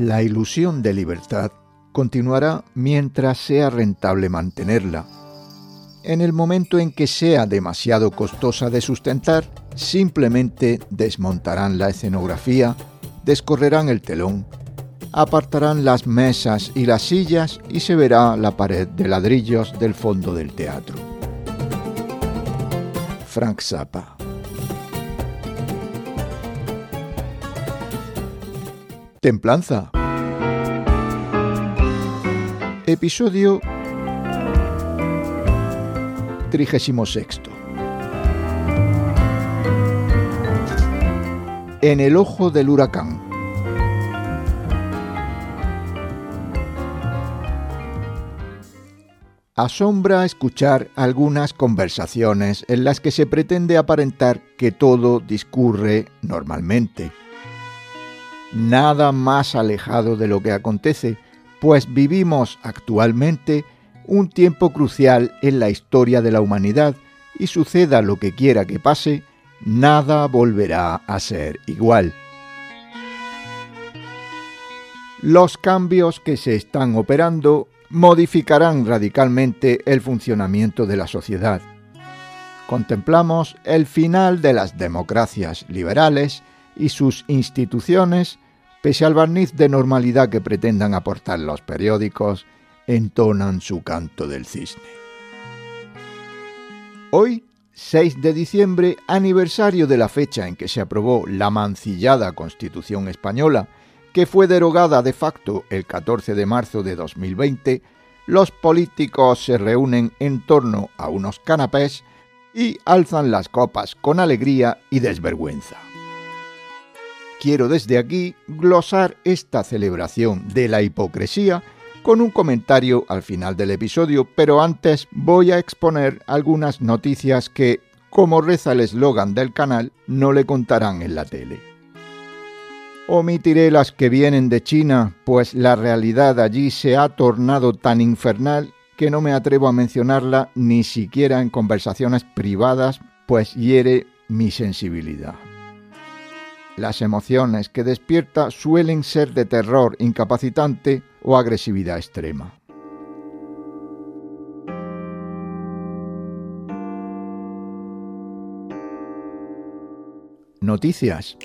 La ilusión de libertad continuará mientras sea rentable mantenerla. En el momento en que sea demasiado costosa de sustentar, simplemente desmontarán la escenografía, descorrerán el telón, apartarán las mesas y las sillas y se verá la pared de ladrillos del fondo del teatro. Frank Zappa Templanza Episodio 36. En el ojo del huracán. Asombra escuchar algunas conversaciones en las que se pretende aparentar que todo discurre normalmente. Nada más alejado de lo que acontece, pues vivimos actualmente un tiempo crucial en la historia de la humanidad y suceda lo que quiera que pase, nada volverá a ser igual. Los cambios que se están operando modificarán radicalmente el funcionamiento de la sociedad. Contemplamos el final de las democracias liberales y sus instituciones, pese al barniz de normalidad que pretendan aportar los periódicos, entonan su canto del cisne. Hoy, 6 de diciembre, aniversario de la fecha en que se aprobó la mancillada Constitución española, que fue derogada de facto el 14 de marzo de 2020, los políticos se reúnen en torno a unos canapés y alzan las copas con alegría y desvergüenza. Quiero desde aquí glosar esta celebración de la hipocresía con un comentario al final del episodio, pero antes voy a exponer algunas noticias que, como reza el eslogan del canal, no le contarán en la tele. Omitiré las que vienen de China, pues la realidad allí se ha tornado tan infernal que no me atrevo a mencionarla ni siquiera en conversaciones privadas, pues hiere mi sensibilidad. Las emociones que despierta suelen ser de terror incapacitante o agresividad extrema. Noticias.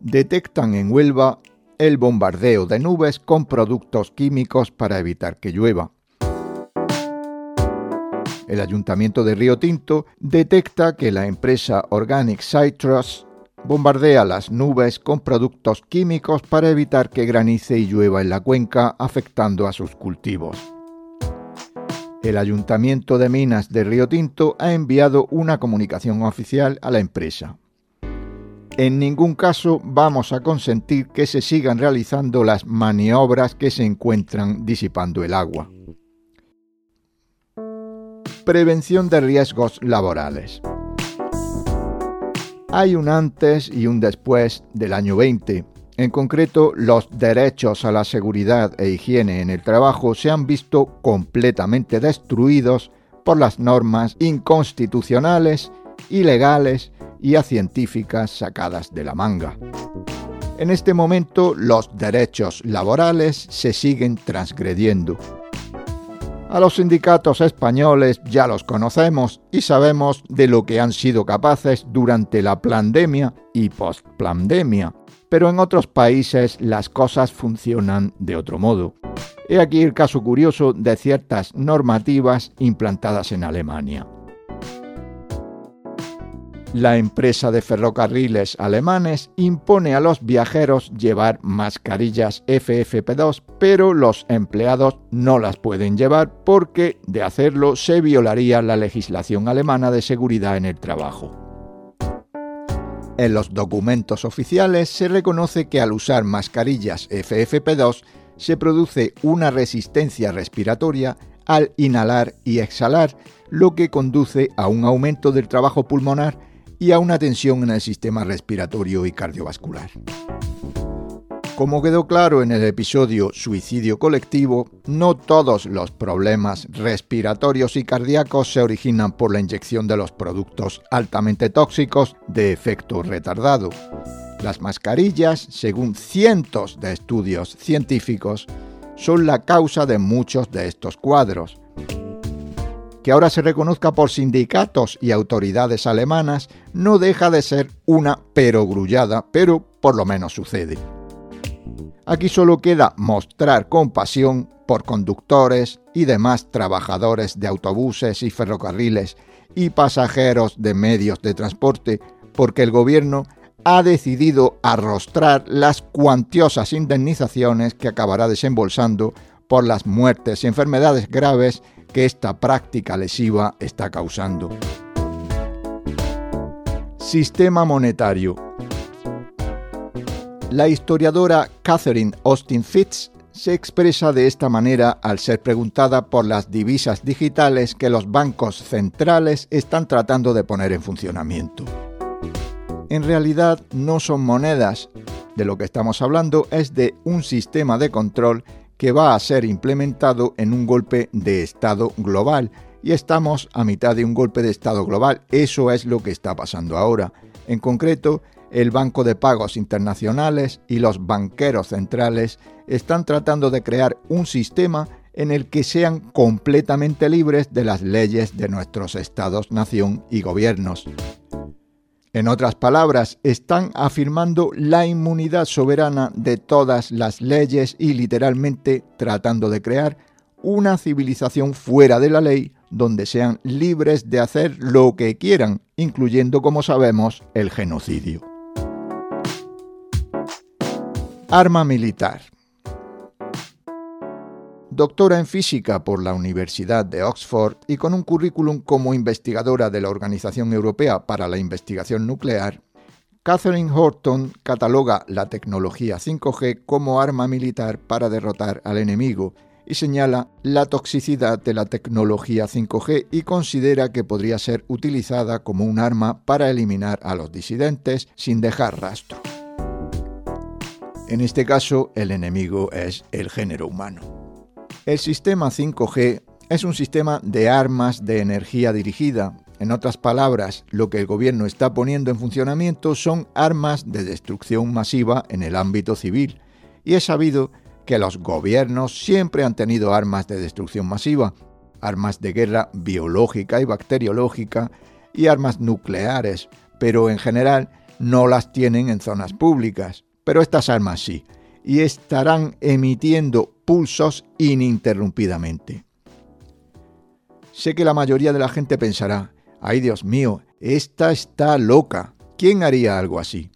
Detectan en Huelva el bombardeo de nubes con productos químicos para evitar que llueva. El ayuntamiento de Río Tinto detecta que la empresa Organic Citrus bombardea las nubes con productos químicos para evitar que granice y llueva en la cuenca, afectando a sus cultivos. El Ayuntamiento de Minas de Río Tinto ha enviado una comunicación oficial a la empresa. En ningún caso vamos a consentir que se sigan realizando las maniobras que se encuentran disipando el agua. Prevención de riesgos laborales. Hay un antes y un después del año 20. En concreto, los derechos a la seguridad e higiene en el trabajo se han visto completamente destruidos por las normas inconstitucionales, ilegales y científicas sacadas de la manga. En este momento los derechos laborales se siguen transgrediendo a los sindicatos españoles ya los conocemos y sabemos de lo que han sido capaces durante la pandemia y post-pandemia, pero en otros países las cosas funcionan de otro modo. He aquí el caso curioso de ciertas normativas implantadas en Alemania. La empresa de ferrocarriles alemanes impone a los viajeros llevar mascarillas FFP2, pero los empleados no las pueden llevar porque de hacerlo se violaría la legislación alemana de seguridad en el trabajo. En los documentos oficiales se reconoce que al usar mascarillas FFP2 se produce una resistencia respiratoria al inhalar y exhalar, lo que conduce a un aumento del trabajo pulmonar y a una tensión en el sistema respiratorio y cardiovascular. Como quedó claro en el episodio Suicidio colectivo, no todos los problemas respiratorios y cardíacos se originan por la inyección de los productos altamente tóxicos de efecto retardado. Las mascarillas, según cientos de estudios científicos, son la causa de muchos de estos cuadros. Que ahora se reconozca por sindicatos y autoridades alemanas no deja de ser una perogrullada, pero por lo menos sucede. Aquí solo queda mostrar compasión por conductores y demás trabajadores de autobuses y ferrocarriles y pasajeros de medios de transporte, porque el gobierno ha decidido arrostrar las cuantiosas indemnizaciones que acabará desembolsando por las muertes y enfermedades graves que esta práctica lesiva está causando. Sistema monetario. La historiadora Catherine Austin Fitz se expresa de esta manera al ser preguntada por las divisas digitales que los bancos centrales están tratando de poner en funcionamiento. En realidad no son monedas, de lo que estamos hablando es de un sistema de control que va a ser implementado en un golpe de Estado global. Y estamos a mitad de un golpe de Estado global. Eso es lo que está pasando ahora. En concreto, el Banco de Pagos Internacionales y los banqueros centrales están tratando de crear un sistema en el que sean completamente libres de las leyes de nuestros estados, nación y gobiernos. En otras palabras, están afirmando la inmunidad soberana de todas las leyes y literalmente tratando de crear una civilización fuera de la ley donde sean libres de hacer lo que quieran, incluyendo, como sabemos, el genocidio. Arma militar. Doctora en física por la Universidad de Oxford y con un currículum como investigadora de la Organización Europea para la Investigación Nuclear, Catherine Horton cataloga la tecnología 5G como arma militar para derrotar al enemigo y señala la toxicidad de la tecnología 5G y considera que podría ser utilizada como un arma para eliminar a los disidentes sin dejar rastro. En este caso, el enemigo es el género humano. El sistema 5G es un sistema de armas de energía dirigida. En otras palabras, lo que el gobierno está poniendo en funcionamiento son armas de destrucción masiva en el ámbito civil. Y es sabido que los gobiernos siempre han tenido armas de destrucción masiva, armas de guerra biológica y bacteriológica y armas nucleares, pero en general no las tienen en zonas públicas pero estas armas sí, y estarán emitiendo pulsos ininterrumpidamente. Sé que la mayoría de la gente pensará, ay Dios mío, esta está loca, ¿quién haría algo así?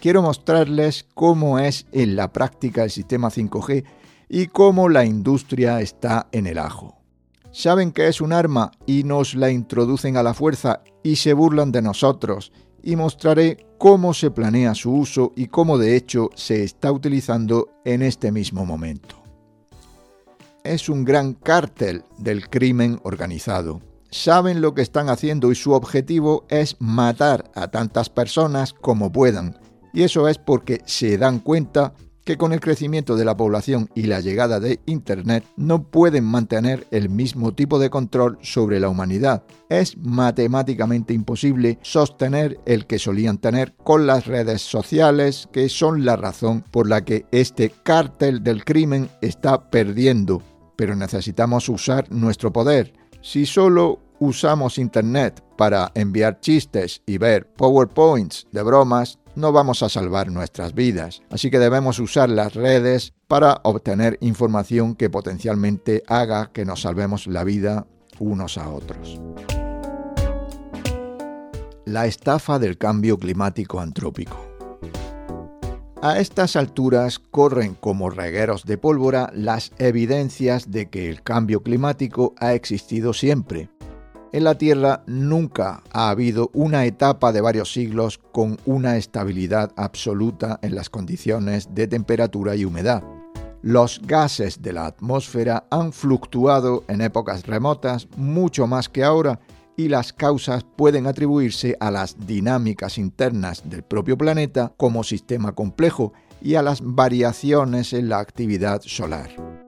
Quiero mostrarles cómo es en la práctica el sistema 5G y cómo la industria está en el ajo. Saben que es un arma y nos la introducen a la fuerza y se burlan de nosotros y mostraré cómo se planea su uso y cómo de hecho se está utilizando en este mismo momento. Es un gran cártel del crimen organizado. Saben lo que están haciendo y su objetivo es matar a tantas personas como puedan. Y eso es porque se dan cuenta que con el crecimiento de la población y la llegada de Internet no pueden mantener el mismo tipo de control sobre la humanidad. Es matemáticamente imposible sostener el que solían tener con las redes sociales, que son la razón por la que este cártel del crimen está perdiendo. Pero necesitamos usar nuestro poder. Si solo usamos Internet para enviar chistes y ver PowerPoints de bromas, no vamos a salvar nuestras vidas. Así que debemos usar las redes para obtener información que potencialmente haga que nos salvemos la vida unos a otros. La estafa del cambio climático antrópico. A estas alturas corren como regueros de pólvora las evidencias de que el cambio climático ha existido siempre en la Tierra nunca ha habido una etapa de varios siglos con una estabilidad absoluta en las condiciones de temperatura y humedad. Los gases de la atmósfera han fluctuado en épocas remotas mucho más que ahora y las causas pueden atribuirse a las dinámicas internas del propio planeta como sistema complejo y a las variaciones en la actividad solar.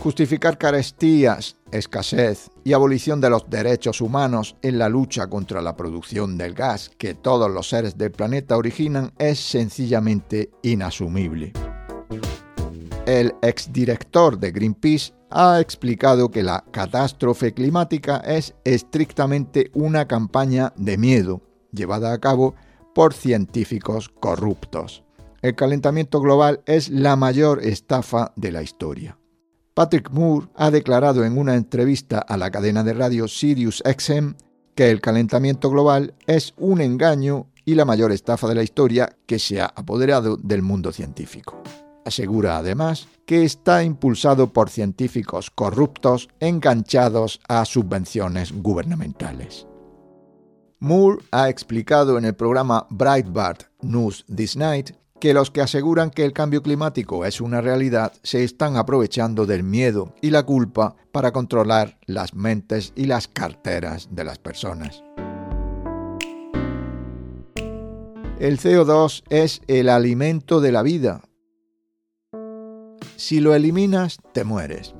Justificar carestías, escasez y abolición de los derechos humanos en la lucha contra la producción del gas que todos los seres del planeta originan es sencillamente inasumible. El exdirector de Greenpeace ha explicado que la catástrofe climática es estrictamente una campaña de miedo llevada a cabo por científicos corruptos. El calentamiento global es la mayor estafa de la historia. Patrick Moore ha declarado en una entrevista a la cadena de radio Sirius XM que el calentamiento global es un engaño y la mayor estafa de la historia que se ha apoderado del mundo científico. Asegura además que está impulsado por científicos corruptos enganchados a subvenciones gubernamentales. Moore ha explicado en el programa Breitbart News This Night que los que aseguran que el cambio climático es una realidad se están aprovechando del miedo y la culpa para controlar las mentes y las carteras de las personas. El CO2 es el alimento de la vida. Si lo eliminas, te mueres.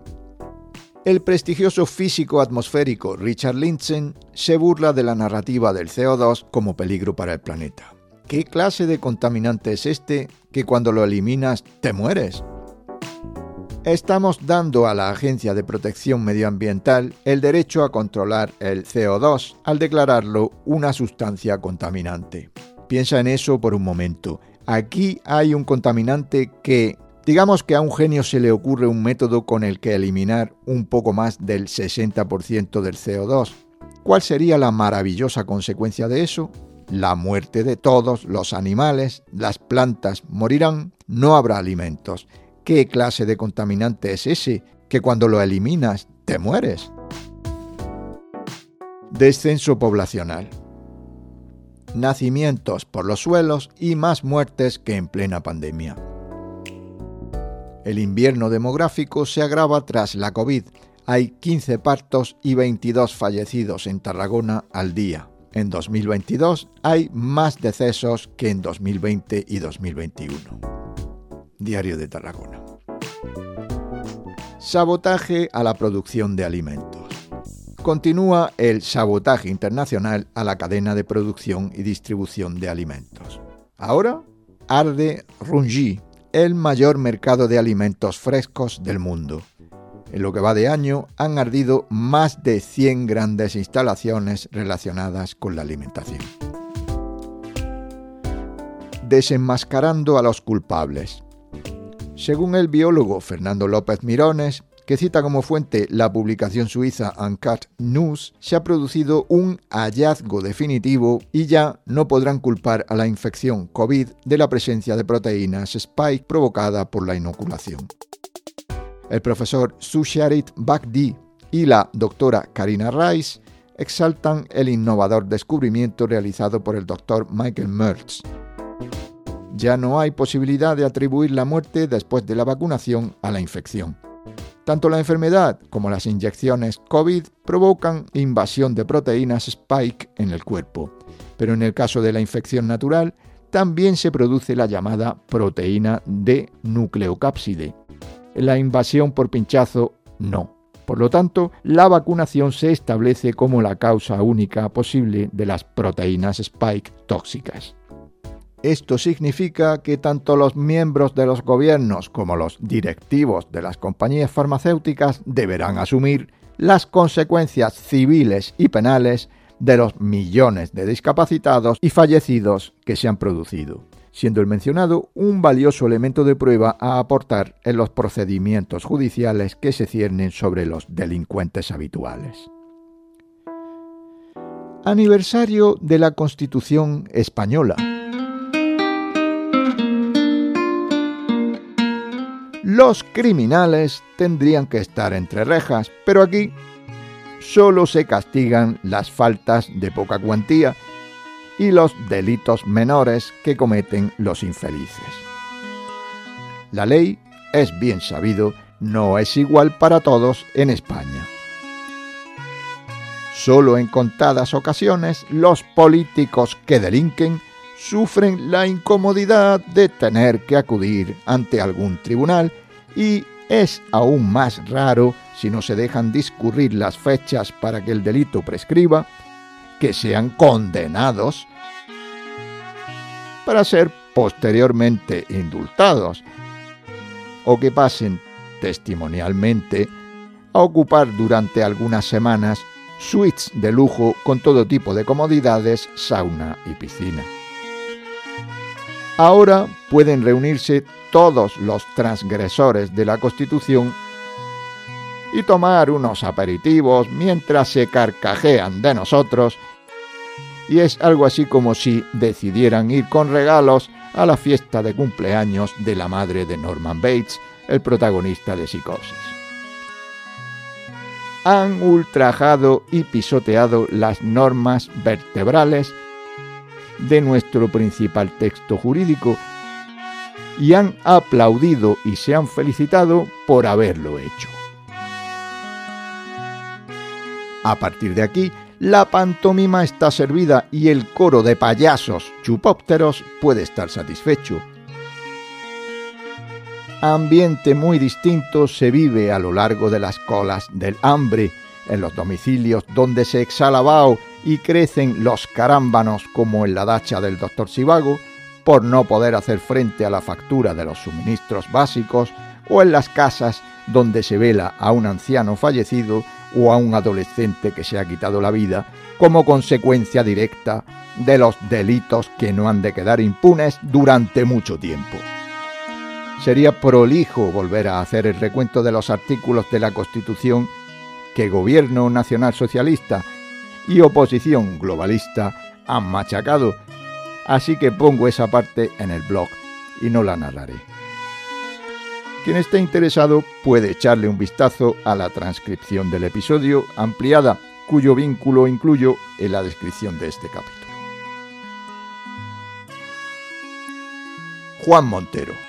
El prestigioso físico atmosférico Richard Lindzen se burla de la narrativa del CO2 como peligro para el planeta. ¿Qué clase de contaminante es este que cuando lo eliminas te mueres? Estamos dando a la Agencia de Protección Medioambiental el derecho a controlar el CO2 al declararlo una sustancia contaminante. Piensa en eso por un momento. Aquí hay un contaminante que, digamos que a un genio se le ocurre un método con el que eliminar un poco más del 60% del CO2. ¿Cuál sería la maravillosa consecuencia de eso? La muerte de todos los animales, las plantas morirán, no habrá alimentos. ¿Qué clase de contaminante es ese que cuando lo eliminas te mueres? Descenso poblacional. Nacimientos por los suelos y más muertes que en plena pandemia. El invierno demográfico se agrava tras la COVID. Hay 15 partos y 22 fallecidos en Tarragona al día en 2022 hay más decesos que en 2020 y 2021. Diario de Tarragona. Sabotaje a la producción de alimentos. Continúa el sabotaje internacional a la cadena de producción y distribución de alimentos. Ahora arde Rungi, el mayor mercado de alimentos frescos del mundo en lo que va de año han ardido más de 100 grandes instalaciones relacionadas con la alimentación. Desenmascarando a los culpables. Según el biólogo Fernando López Mirones, que cita como fuente la publicación suiza Uncut News, se ha producido un hallazgo definitivo y ya no podrán culpar a la infección COVID de la presencia de proteínas spike provocada por la inoculación el profesor Susharit Bagdi y la doctora Karina Rice exaltan el innovador descubrimiento realizado por el doctor Michael Mertz. Ya no hay posibilidad de atribuir la muerte después de la vacunación a la infección. Tanto la enfermedad como las inyecciones COVID provocan invasión de proteínas spike en el cuerpo, pero en el caso de la infección natural también se produce la llamada proteína de nucleocápside, la invasión por pinchazo no. Por lo tanto, la vacunación se establece como la causa única posible de las proteínas spike tóxicas. Esto significa que tanto los miembros de los gobiernos como los directivos de las compañías farmacéuticas deberán asumir las consecuencias civiles y penales de los millones de discapacitados y fallecidos que se han producido siendo el mencionado un valioso elemento de prueba a aportar en los procedimientos judiciales que se ciernen sobre los delincuentes habituales. Aniversario de la Constitución Española. Los criminales tendrían que estar entre rejas, pero aquí solo se castigan las faltas de poca cuantía y los delitos menores que cometen los infelices. La ley, es bien sabido, no es igual para todos en España. Solo en contadas ocasiones los políticos que delinquen sufren la incomodidad de tener que acudir ante algún tribunal y Es aún más raro, si no se dejan discurrir las fechas para que el delito prescriba, que sean condenados para ser posteriormente indultados o que pasen testimonialmente a ocupar durante algunas semanas suites de lujo con todo tipo de comodidades, sauna y piscina. Ahora pueden reunirse todos los transgresores de la Constitución y tomar unos aperitivos mientras se carcajean de nosotros y es algo así como si decidieran ir con regalos a la fiesta de cumpleaños de la madre de Norman Bates, el protagonista de Psicosis. Han ultrajado y pisoteado las normas vertebrales de nuestro principal texto jurídico y han aplaudido y se han felicitado por haberlo hecho. A partir de aquí, la pantomima está servida y el coro de payasos chupópteros puede estar satisfecho. Ambiente muy distinto se vive a lo largo de las colas del hambre, en los domicilios donde se exhala vaho y crecen los carámbanos como en la dacha del doctor Sivago, por no poder hacer frente a la factura de los suministros básicos, o en las casas donde se vela a un anciano fallecido o a un adolescente que se ha quitado la vida como consecuencia directa de los delitos que no han de quedar impunes durante mucho tiempo. Sería prolijo volver a hacer el recuento de los artículos de la Constitución que Gobierno Nacional Socialista y oposición globalista han machacado, así que pongo esa parte en el blog y no la narraré. Quien esté interesado puede echarle un vistazo a la transcripción del episodio ampliada, cuyo vínculo incluyo en la descripción de este capítulo. Juan Montero